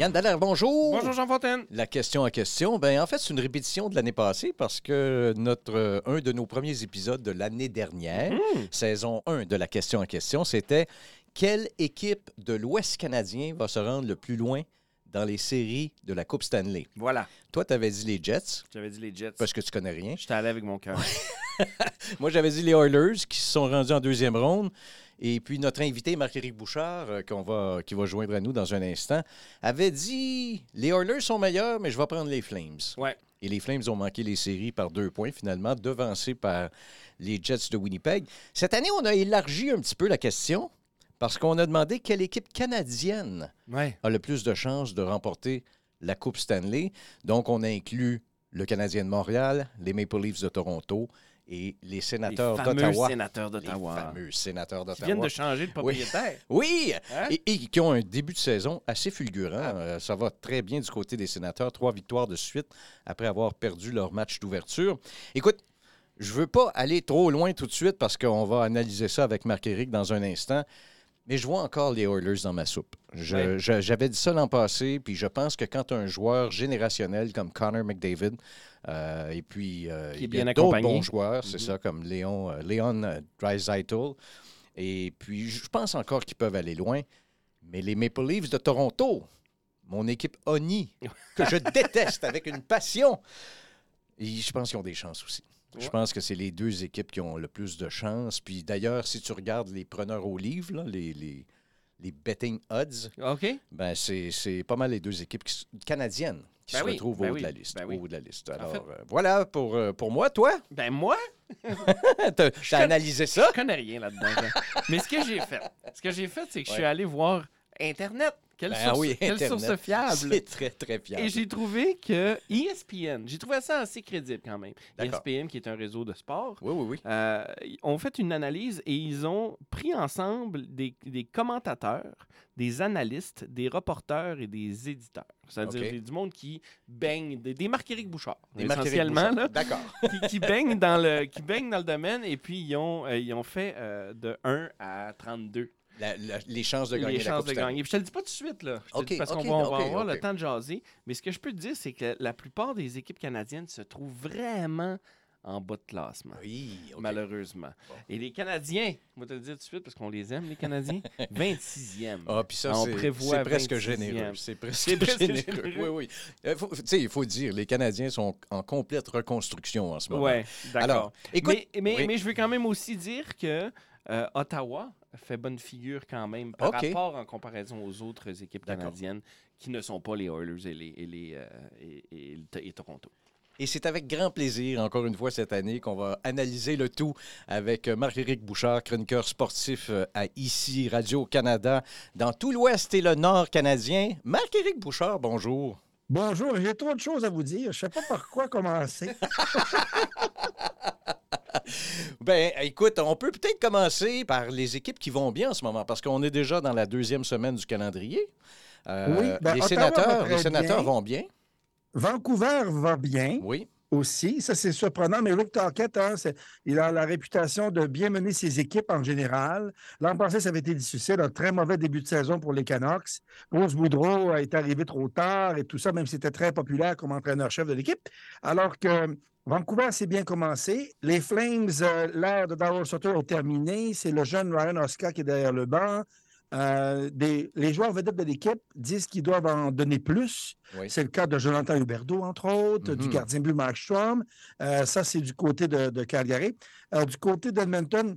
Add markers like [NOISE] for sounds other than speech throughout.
Yann Dallaire, bonjour. Bonjour Jean Fontaine. La question à question, ben en fait, c'est une répétition de l'année passée parce que notre euh, un de nos premiers épisodes de l'année dernière, Mhm. saison 1 de la question à question, c'était quelle équipe de l'Ouest canadien va se rendre le plus loin dans les séries de la Coupe Stanley? Voilà, Toi, tu avais dit les Jets j'avais dit les Jets. parce que tu connais rien. J'étais allé avec mon cœur. [LAUGHS] Moi, j'avais dit les Oilers qui se sont rendus en deuxième ronde. Et puis, notre invité, Marc-Éric Bouchard, euh, qu'on va, qui va joindre à nous dans un instant, avait dit les Oilers sont meilleurs, mais je vais prendre les Flames. Ouais. Et les Flames ont manqué les séries par deux points, finalement, devancés par les Jets de Winnipeg. Cette année, on a élargi un petit peu la question parce qu'on a demandé quelle équipe canadienne Ouais. a le plus de chances de remporter la Coupe Stanley. Donc, on a inclus le Canadien de Montréal, les Maple Leafs de Toronto et les Les sénateurs d'Ottawa. Les d'Ottawa. fameux sénateurs Qui d'Ottawa. viennent de changer de propriétaire. [LAUGHS] Oui, Hein? et, et qui ont un début de saison assez fulgurant. Ah. Euh, ça va très bien du côté des sénateurs. Trois victoires de suite après avoir perdu leur match d'ouverture. Écoute, je veux pas aller trop loin tout de suite parce qu'on va analyser ça avec Marc-Éric dans un instant. Mais je vois encore les Oilers dans ma soupe. Je- Ouais. je- J'avais dit ça l'an passé, puis je pense que quand un joueur générationnel comme Connor McDavid, euh, et puis euh, Qui est il y bien a d'autres bons joueurs, c'est Mhm. ça, comme Léon, euh, Léon euh, et puis, je pense encore qu'ils peuvent aller loin. Mais les Maple Leafs de Toronto, mon équipe Oni, que je [LAUGHS] déteste avec une passion, et je pense qu'ils ont des chances aussi. Je pense que c'est les deux équipes qui ont le plus de chances. Puis d'ailleurs, si tu regardes les preneurs au livre, là, les, les, les betting odds, OK? ben c'est pas mal les deux équipes qui canadiennes qui Ben se oui, retrouvent ben au haut oui, de la liste. ben au haut de la liste. En Alors, fait- euh, voilà pour, euh, pour moi. Toi, Ben moi, [LAUGHS] t'as analysé ça? je connais rien là-dedans. Mais ce que j'ai fait, ce que j'ai fait, c'est que je suis allé voir Internet. Quelle, Ben source, oui, quelle Internet. source fiable? C'est très, très fiable. Et j'ai trouvé que ESPN, j'ai trouvé ça assez crédible quand même. ESPN, qui est un réseau de sport, Oui, oui, oui. euh, ont fait une analyse et ils ont pris ensemble des, des commentateurs, des analystes, des reporters et des éditeurs. C'est-à-dire OK. des- du monde qui baigne, des, des Marc-Éric Bouchard, Des essentiellement, Bouchard. là, D'accord. [LAUGHS] qui, qui baignent dans le, qui baignent dans le domaine et puis ils ont, euh, ils ont fait euh, de 1 à 32 La- la- les chances de gagner les la chances Coupe de gagner. Puis je te le dis pas tout de suite, là. Je te le OK, dis parce qu'on va, avoir le temps de jaser. Mais ce que je peux te dire, c'est que la plupart des équipes canadiennes se trouvent vraiment en bas de classement. Oui. Malheureusement. Bon. Et les Canadiens, on va te le dire tout de suite parce qu'on les aime, les Canadiens, [LAUGHS] 26e. Ah, puis ça, c'est- presque 26e. généreux. C'est presque, [LAUGHS] généreux. généreux. Oui, oui. Euh, tu sais, il faut dire, les Canadiens sont en complète reconstruction en ce moment. Ouais, d'accord. Mais, mais, oui. mais je veux quand même aussi dire que euh, Ottawa fait bonne figure quand même par OK. rapport en comparaison aux autres équipes canadiennes qui ne sont pas les Oilers et, les, et, les, euh, et, et Toronto. Et c'est avec grand plaisir, encore une fois cette année, qu'on va analyser le tout avec Marc-Éric Bouchard, chroniqueur sportif euh, à ICI Radio-Canada, dans tout l'Ouest et le Nord canadien. Marc-Éric Bouchard, bonjour. Bonjour, j'ai trop de choses à vous dire. Je ne sais pas par quoi commencer. [LAUGHS] Ben, écoute, on peut peut-être commencer par les équipes qui vont bien en ce moment, parce qu'on est déjà dans la deuxième semaine du calendrier. Euh, Oui, ben, les sénateurs, les sénateurs bien. vont bien. Vancouver va bien Oui. Ça, c'est surprenant. Mais Rick Tocchet, hein, c'est- il a la réputation de bien mener ses équipes en général. L'an passé, ça avait été difficile. Un très mauvais début de saison pour les Canucks. Bruce Boudreau est arrivé trop tard et tout ça, même si c'était très populaire comme entraîneur-chef de l'équipe. Alors que Vancouver s'est bien commencé. Les Flames, euh, l'ère de Darryl Sutter est terminée. C'est le jeune Ryan Oscar qui est derrière le banc. Euh, des- les joueurs vedettes de l'équipe disent qu'ils doivent en donner plus. Oui. C'est le cas de Jonathan Huberdeau, entre autres, du Mhm. gardien but Mark Strom. Euh, ça, c'est du côté de, de Calgary. Euh, du côté d'Edmonton,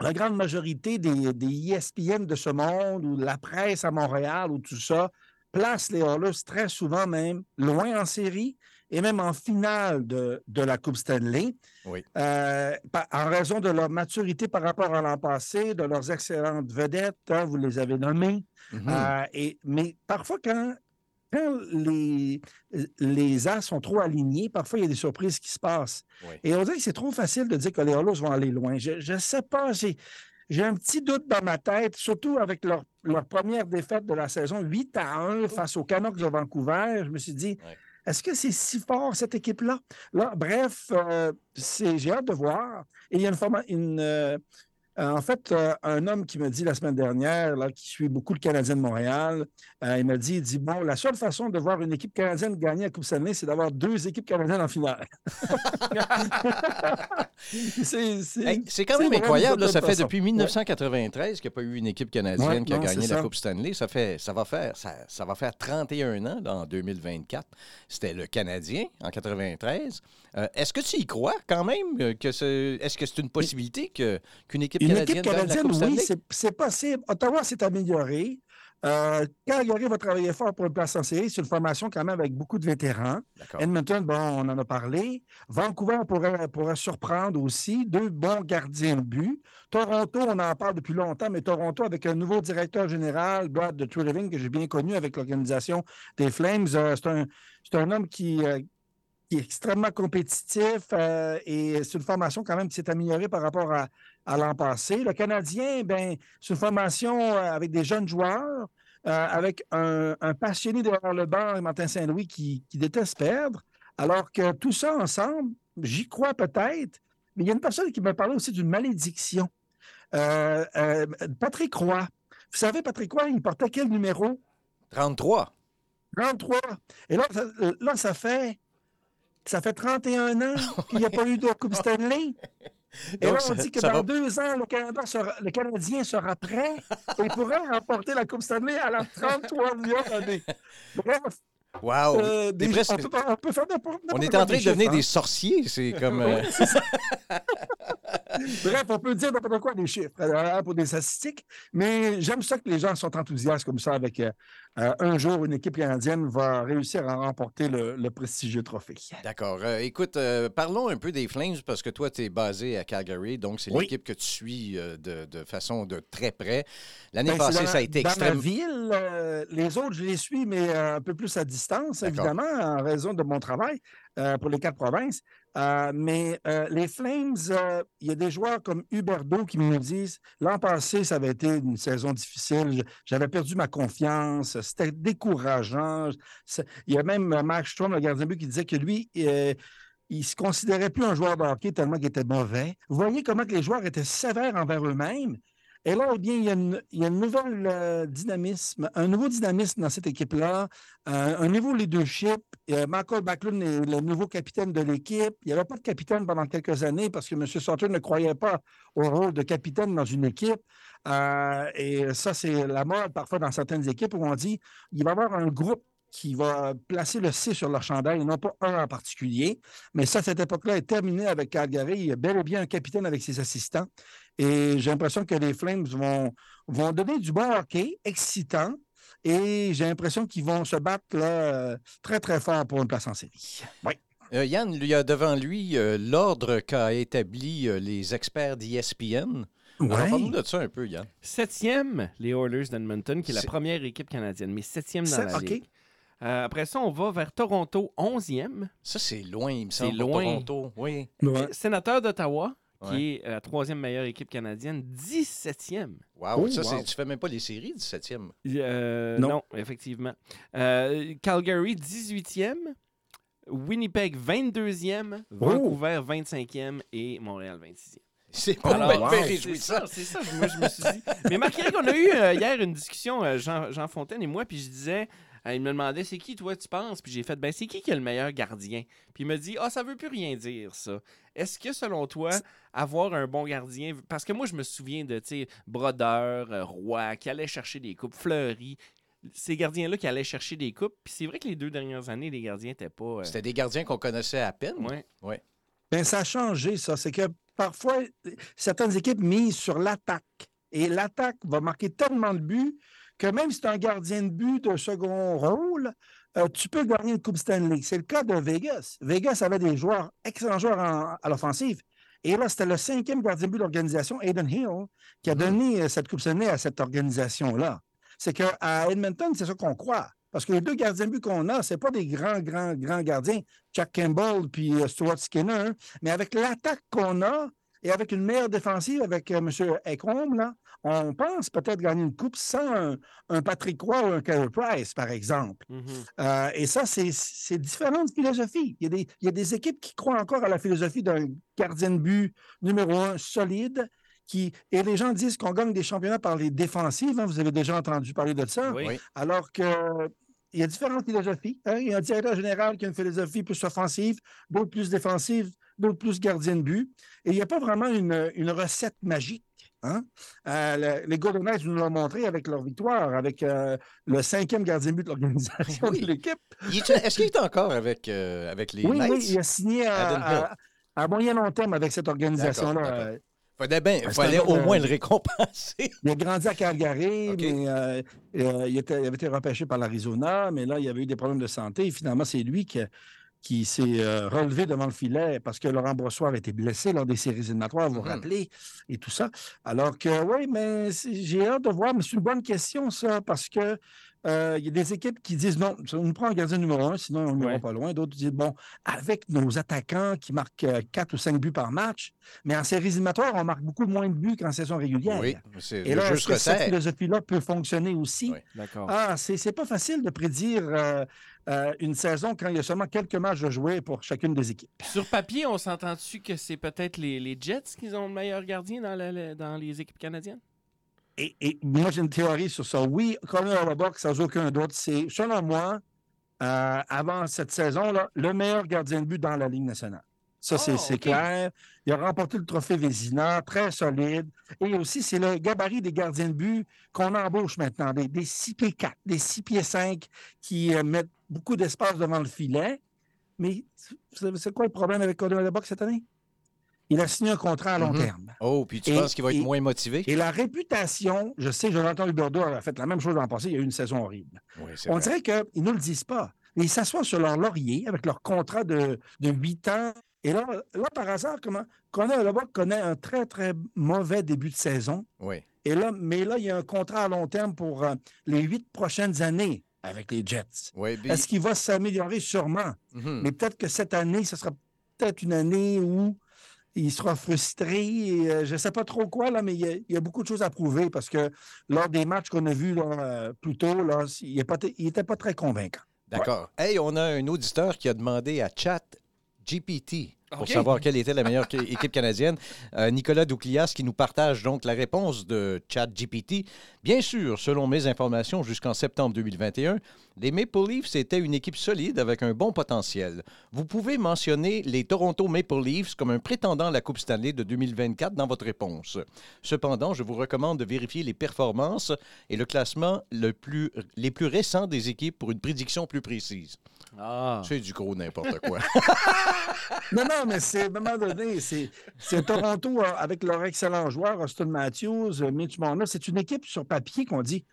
la grande majorité des, des E ESPN de ce monde ou de la presse à Montréal ou tout ça place les Oilers très souvent même loin en série et même en finale de, de la Coupe Stanley. Oui. Euh, en raison de leur maturité par rapport à l'an passé, de leurs excellentes vedettes, hein, vous les avez nommées. Mhm. Euh, et, mais parfois, quand, quand les, les As sont trop alignés, parfois il y a des surprises qui se passent. Oui. Et on dirait que c'est trop facile de dire que les Oilers vont aller loin. Je ne sais pas, j'ai, j'ai un petit doute dans ma tête, surtout avec leur, leur première défaite de la saison, 8 à 1 face aux Canucks de Vancouver. Je me suis dit, Ouais. Est-ce que c'est si fort, cette équipe-là? Là, bref, euh, j'ai hâte de voir. Et il y a une, euh, euh, en fait, euh, un homme qui me dit la semaine dernière, là, qui suit beaucoup le Canadien de Montréal, euh, il m'a dit, il dit, bon, la seule façon de voir une équipe canadienne gagner la Coupe Stanley, c'est d'avoir deux équipes canadiennes en finale. [LAUGHS] c'est, Hey, quand même incroyable. là, ça fait façon. depuis 1993 qu'il n'y a pas eu une équipe canadienne Ouais, qui a non, gagné la ça. Coupe Stanley. Ça, fait, ça, va faire, ça, ça va faire 31 ans là, en 2024. C'était le Canadien en 93. Euh, est-ce que tu y crois quand même? euh, que c'est- Est-ce que c'est une possibilité que, qu'une équipe Une canadienne équipe gagne la canadienne, oui, c'est- c'est possible. Ottawa s'est amélioré. Euh, Calgary va travailler fort pour une place en série. C'est une formation quand même avec beaucoup de vétérans. Edmonton, bon, on en a parlé. Vancouver pourrait, pourrait surprendre aussi. Deux bons gardiens de but. Toronto, on en parle depuis longtemps, mais Toronto avec un nouveau directeur général, Brad de Treliving, que j'ai bien connu avec l'organisation des Flames. Euh, c'est un, c'est un homme qui, euh, qui est extrêmement compétitif euh, et c'est une formation quand même qui s'est améliorée par rapport à, à l'an passé. Le Canadien, ben, c'est une formation euh, avec des jeunes joueurs, euh, avec un, un passionné derrière le banc, Martin Saint-Louis, qui, qui déteste perdre. Alors que tout ça ensemble, j'y crois peut-être, mais il y a une personne qui m'a parlé aussi d'une malédiction. Euh, euh, Patrick Roy. Vous savez, Patrick Roy, il portait quel numéro? 33. 33. Et là, ça, là, ça fait. Ça fait 31 ans [LAUGHS] qu'il n'y a pas eu de Coupe Stanley. [LAUGHS] Et Donc, là, on dit que dans va- deux ans, le, Canada sera- le Canadien sera prêt [LAUGHS] et pourrait remporter la Coupe Stanley à la 33e année. Bref, Wow! euh, des- on, peut, on peut faire n'importe On est en train de devenir hein. des sorciers. C'est comme. euh, Bref, on peut dire n'importe quoi des chiffres euh, pour des statistiques, mais j'aime ça que les gens sont enthousiastes comme ça avec euh, euh, un jour une équipe canadienne va réussir à remporter le, le prestigieux trophée. D'accord. Euh, écoute, parlons un peu des Flames parce que toi, tu es basé à Calgary, donc c'est Oui. l'équipe que tu suis de, de façon de très près. L'année Ben, passée, dans- ça a été dans extrême. ma ville, les autres, je les suis, mais un peu plus à distance, évidemment, en raison de mon travail euh, pour les quatre provinces. Euh, mais euh, les Flames, il y a des joueurs comme Huberdo qui me disent l'an passé, ça avait été une saison difficile. J'avais perdu ma confiance. C'était décourageant. Il y a même Mark Strom, le gardien de but, qui disait que lui, il se considérait plus un joueur de hockey tellement qu'il était mauvais. Vous voyez comment que les joueurs étaient sévères envers eux-mêmes. Et là, eh bien, il y a, une, il euh, dynamisme, un nouveau dynamisme dans cette équipe-là, euh, un nouveau leadership. Michael Backlund est le nouveau capitaine de l'équipe. Il n'y avait pas de capitaine pendant quelques années parce que M. Sauter ne croyait pas au rôle de capitaine dans une équipe. Euh, et ça, c'est la mode parfois dans certaines équipes où on dit il va y avoir un groupe qui va placer le C sur leur chandail et non pas un en particulier. Mais ça, cette époque-là est terminée avec Calgary. Il y a bel et bien un capitaine avec ses assistants. Et j'ai l'impression que les Flames vont, vont donner du bon hockey, excitant. Et j'ai l'impression qu'ils vont se battre là, très, très fort pour une place en série. Oui. Euh, Yann, il y a devant lui euh, l'ordre qu'a établi euh, les experts d'ESPN. Alors, Ouais. Parle-nous de ça un peu, Yann. Septième, les Oilers d'Edmonton, qui est la C'est- première équipe canadienne, mais septième dans C'est- la OK. ligue. Euh, après ça, on va vers Toronto, onzième. Ça, c'est loin, il me C'est semble, pour loin. Toronto. Oui. Ouais. Sénateur d'Ottawa, qui Ouais. est la troisième meilleure équipe canadienne, 17e. Wow. Oh, ça, c'est- wow. tu fais même pas les séries du 7e. Euh, Non. non. effectivement. Euh, Calgary, 18e. Winnipeg, 22e. Vancouver, 25e. Et Montréal, 26e. C'est pas Alors, wow. c'est réjouissant. ça, c'est ça. Moi, je me suis dit. Mais Marc-Éric, on a eu euh, hier une discussion, euh, Jean, Jean Fontaine et moi, puis je disais, euh, il me demandait, c'est qui, toi, tu penses? Puis j'ai fait, ben, c'est qui qui est le meilleur gardien? Puis il me dit, ah, ça veut plus rien dire, ça. Est-ce que, selon toi, avoir un bon gardien, parce que moi, je me souviens de, tu sais, Brodeur, euh, Roy, qui allait chercher des coupes, Fleury, ces gardiens-là qui allaient chercher des coupes. Puis c'est vrai que les deux dernières années, les gardiens n'étaient pas. euh, C'était des gardiens qu'on connaissait à peine. ouais. Bien, ça a changé, ça. C'est que parfois, certaines équipes misent sur l'attaque. Et l'attaque va marquer tellement de buts que même si tu es un gardien de but de second rôle, euh, tu peux gagner une Coupe Stanley. C'est le cas de Vegas. Vegas avait des joueurs, excellents joueurs en- à l'offensive. Et là, c'était le cinquième gardien de but de l'organisation, Aiden Hill, qui a Mhm. donné euh, cette Coupe Stanley à cette organisation-là. C'est qu'à Edmonton, c'est ça qu'on croit. Parce que les deux gardiens de but qu'on a, ce pas des grands, grands, grands gardiens, Jack Campbell puis euh, Stuart Skinner, mais avec l'attaque qu'on a et avec une meilleure défensive avec euh, M. Ekholm, là, on pense peut-être gagner une coupe sans un, Patrick Roy ou un Carey Price, par exemple. Mhm. Euh, et ça, c'est différentes philosophies. Il y, a des, il y, a des, équipes qui croient encore à la philosophie d'un gardien de but numéro un solide. Qui, et les gens disent qu'on gagne des championnats par les défensives. Hein. vous avez déjà entendu parler de ça. Oui. Alors que il y a différentes philosophies. Hein. Il y a un directeur général qui a une philosophie plus offensive, d'autres plus défensive, d'autres plus gardien de but. Et il n'y a pas vraiment une, une recette magique. Hein? Euh, les Golden Knights nous l'ont montré avec leur victoire, avec euh, le cinquième gardien de but de l'organisation de l'équipe. Est-ce qu'il est encore avec, euh, avec les oui, Knights? Oui, il a signé à, à, moyen long terme avec cette organisation-là. Il fallait, au moins le récompenser. Il a grandi à Calgary, mais il, était, il, avait été repêché par l'Arizona, mais là, il avait eu des problèmes de santé. Et finalement, c'est lui qui, qui s'est euh, relevé devant le filet parce que Laurent Brossoir a été blessé lors des séries éliminatoires, vous vous mm-hmm. rappelez, et tout ça. Alors que, oui, mais j'ai hâte de voir, mais c'est une bonne question, ça, parce que euh, il y a des équipes qui disent non, on nous prend un gardien numéro un, sinon on n'ira pas loin. D'autres disent bon, avec nos attaquants qui marquent euh, quatre ou cinq buts par match, mais en séries éliminatoires, on marque beaucoup moins de buts qu'en saison régulière. Oui, c'est Et là, est-ce que cette philosophie-là peut fonctionner aussi? Oui, d'accord. Ah, c'est pas facile de prédire. Euh, une saison quand il y a seulement quelques matchs à jouer pour chacune des équipes. Sur papier, on s'entend-tu que c'est peut-être les, Jets qui ont le meilleur gardien dans, dans les équipes canadiennes? Et, moi, j'ai une théorie sur ça. Oui, Connor Hellebuyck, sans aucun doute, c'est, selon moi, euh, avant cette saison-là, le meilleur gardien de but dans la Ligue nationale. Ça, c'est oh, clair. Il a remporté le trophée Vézina, très solide. Et aussi, c'est le gabarit des gardiens de but qu'on embauche maintenant, des, des 6 pieds 4, des 6 pieds 5 qui euh, mettent beaucoup d'espace devant le filet. Mais c'est quoi le problème avec Connor Hellebuyck cette année? Il a signé un contrat à long mm-hmm. terme. Oh, puis tu penses qu'il va être moins motivé? Et la réputation, je sais, Jonathan Huberdeau a fait la même chose l'an passé, il y a eu une saison horrible. On dirait qu'ils ne le disent pas. Ils s'assoient sur leur laurier avec leur contrat de, de 8 ans. Et là, là, par hasard, comment, Conor là connaît un très, très mauvais début de saison. Oui. Et là, mais là, il y a un contrat à long terme pour euh, les huit prochaines années avec les Jets. Oui, Est-ce qu'il va s'améliorer? Sûrement? Mm-hmm. Mais peut-être que cette année, ce sera peut-être une année où il sera frustré. Euh, je ne sais pas trop quoi, là, mais il y, a, beaucoup de choses à prouver parce que lors des matchs qu'on a vus là, euh, plus tôt, là, il n'était pas très convaincant. D'accord. Hey, on a un auditeur qui a demandé à Chat GPT pour savoir quelle était la meilleure [LAUGHS] équipe canadienne. Euh, Nicolas Douclias qui nous partage donc la réponse de ChatGPT. Bien sûr, selon mes informations, jusqu'en septembre 2021, les Maple Leafs étaient une équipe solide avec un bon potentiel. Vous pouvez mentionner les Toronto Maple Leafs comme un prétendant à la Coupe Stanley de 2024 dans votre réponse. Cependant, je vous recommande de vérifier les performances et le classement le plus, les plus récents des équipes pour une prédiction plus précise. Ah. C'est du gros n'importe quoi. [LAUGHS] non, non, mais c'est à un moment donné, c'est Toronto euh, avec leur excellent joueur, Austin Matthews, euh, Mitch Marner. C'est une équipe sur papier qu'on dit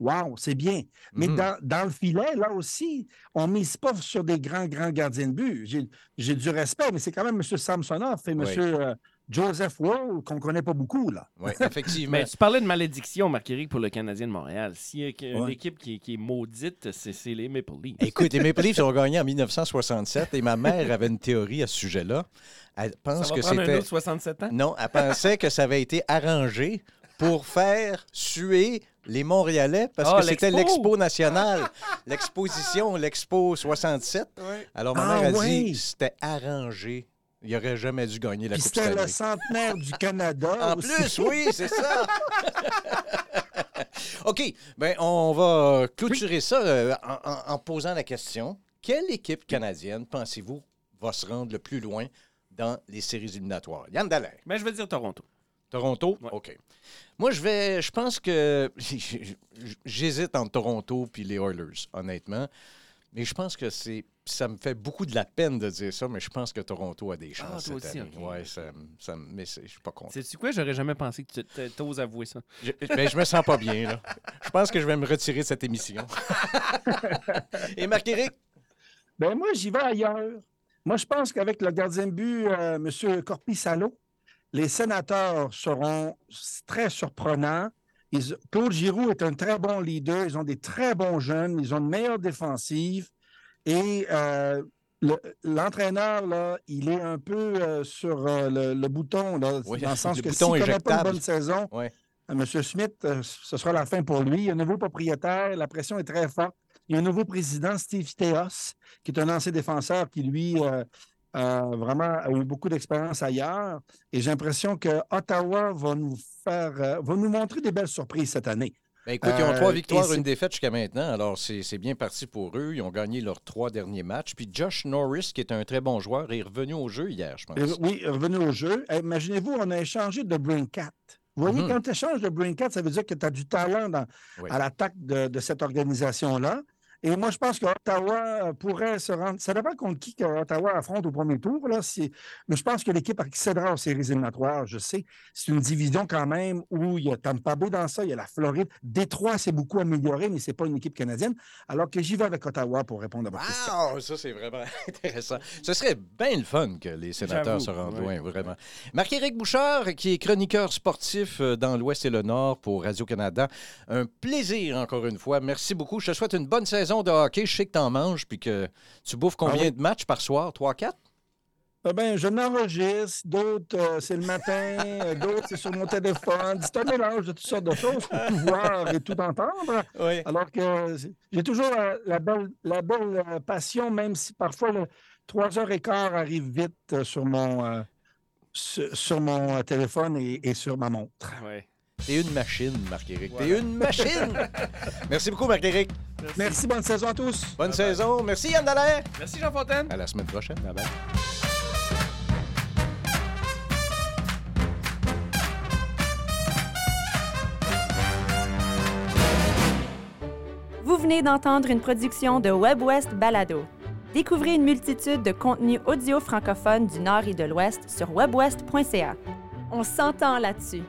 Wow, c'est bien. Mais mhm. dans, dans, le filet, là aussi, on ne mise pas sur des grands, grands gardiens de but. J'ai du respect, mais c'est quand même M. Samsonov et M. Joseph Wall, qu'on ne connaît pas beaucoup, là. Oui, [LAUGHS] effectivement. Mais tu parlais de malédiction, Marc-Éric, pour le Canadien de Montréal. S'il y a une équipe qui, est maudite, c'est les Maple Leafs. Écoute, les Maple Leafs [LAUGHS] ont gagné en 1967 et ma mère avait une théorie à ce sujet-là. Elle pense ça va que c'était. 67 ans? Non, elle pensait que ça avait été arrangé pour faire suer les Montréalais parce ah, que c'était l'expo nationale, l'exposition, l'expo 67. Alors ma mère ah, a dit c'était arrangé il n'aurait jamais dû gagner la Coupe Stanley. C'était le centenaire du Canada. en plus, oui, c'est ça. [LAUGHS] OK, ben on va clôturer ça euh, en, posant la question. Quelle équipe canadienne, pensez-vous, va se rendre le plus loin dans les séries éliminatoires? Yann Dallaire. Ben, je vais dire Toronto. Toronto? OK. Moi, je vais. Je pense que. [LAUGHS] J'hésite entre Toronto et les Oilers, honnêtement. Mais je pense que c'est ça me fait beaucoup de la peine de dire ça, mais je pense que Toronto a des ah, chances cette année. Ouais, ça, ça, mais je suis pas content. C'est quoi? J'aurais jamais pensé que tu oses avouer ça. Je, ben, je me sens pas bien. Là. Je pense que je vais me retirer de cette émission. [LAUGHS] Et Marc-Éric? Ben moi, j'y vais ailleurs. Moi, je pense qu'avec le gardien de but, euh, M. Corpissalo, les sénateurs seront très surprenants Ils- Claude Giroux est un très bon leader. Ils ont des très bons jeunes. Ils ont une meilleure défensive. Et euh, le- l'entraîneur, là, il est un peu euh, sur euh, le, le bouton, là, Oui, dans le sens le que s'il ne connaît pas une bonne saison, euh, M. Smith, ce sera la fin pour lui. Il y a un nouveau propriétaire. La pression est très forte. Il y a un nouveau président, Steve Theos, qui est un ancien défenseur qui, lui, euh, a vraiment a eu beaucoup d'expérience ailleurs. Et j'ai l'impression que Ottawa va nous faire, euh, va nous montrer des belles surprises cette année. Ben, écoute, ils ont Euh, trois et victoires, une défaite jusqu'à maintenant. Alors, c'est bien parti pour eux. Ils ont gagné leurs trois derniers matchs. Puis Josh Norris, qui est un très bon joueur, est revenu au jeu hier, je pense. Euh, Oui, revenu au jeu. Imaginez-vous, on a échangé de Brinkat. Vous voyez, Mhm. quand tu échanges de Brinkat, ça veut dire que tu as du talent dans- Oui. à l'attaque de, de cette organisation-là. Et moi, je pense qu'Ottawa pourrait se rendre. Ça dépend contre qui que Ottawa affronte au premier tour. Là, Mais je pense que l'équipe accédera aux séries éliminatoires. Je sais, c'est une division quand même où il y a Tampa Bay dans ça, il y a la Floride. Détroit s'est beaucoup amélioré, mais ce n'est pas une équipe canadienne. Alors que j'y vais avec Ottawa pour répondre à votre question. Wow, ça c'est vraiment [LAUGHS] intéressant. Ce serait bien le fun que les sénateurs se rendent oui. loin, vraiment. Marc-Éric Bouchard, qui est chroniqueur sportif euh, dans l'Ouest et le Nord pour Radio-Canada. Un plaisir encore une fois. Merci beaucoup. Je te souhaite une bonne saison de hockey. Je sais que tu en manges puis que tu bouffes combien Ah oui. de matchs par soir? 3-4? Eh ben, je n'enregistre, d'autres, euh, c'est le matin, euh, [LAUGHS] d'autres, c'est sur mon téléphone. C'est un mélange de toutes sortes de choses pour tout voir et tout entendre. Oui. Alors que euh, j'ai toujours euh, la belle, la belle passion, même si parfois le 3h15 arrive vite sur mon, euh, sur, sur mon téléphone et, et sur ma montre. Ouais. T'es une machine, Marc-Éric. T'es une machine! [LAUGHS] Merci beaucoup, Marc-Éric. Merci, bonne saison à tous. Bonne saison. Merci, Yann Dallaire. Merci Jean Fontaine. À la semaine prochaine. Bye bye. Vous venez d'entendre une production de WebWest Balado. Découvrez une multitude de contenus audio francophones du Nord et de l'Ouest sur webwest.ca. On s'entend là-dessus.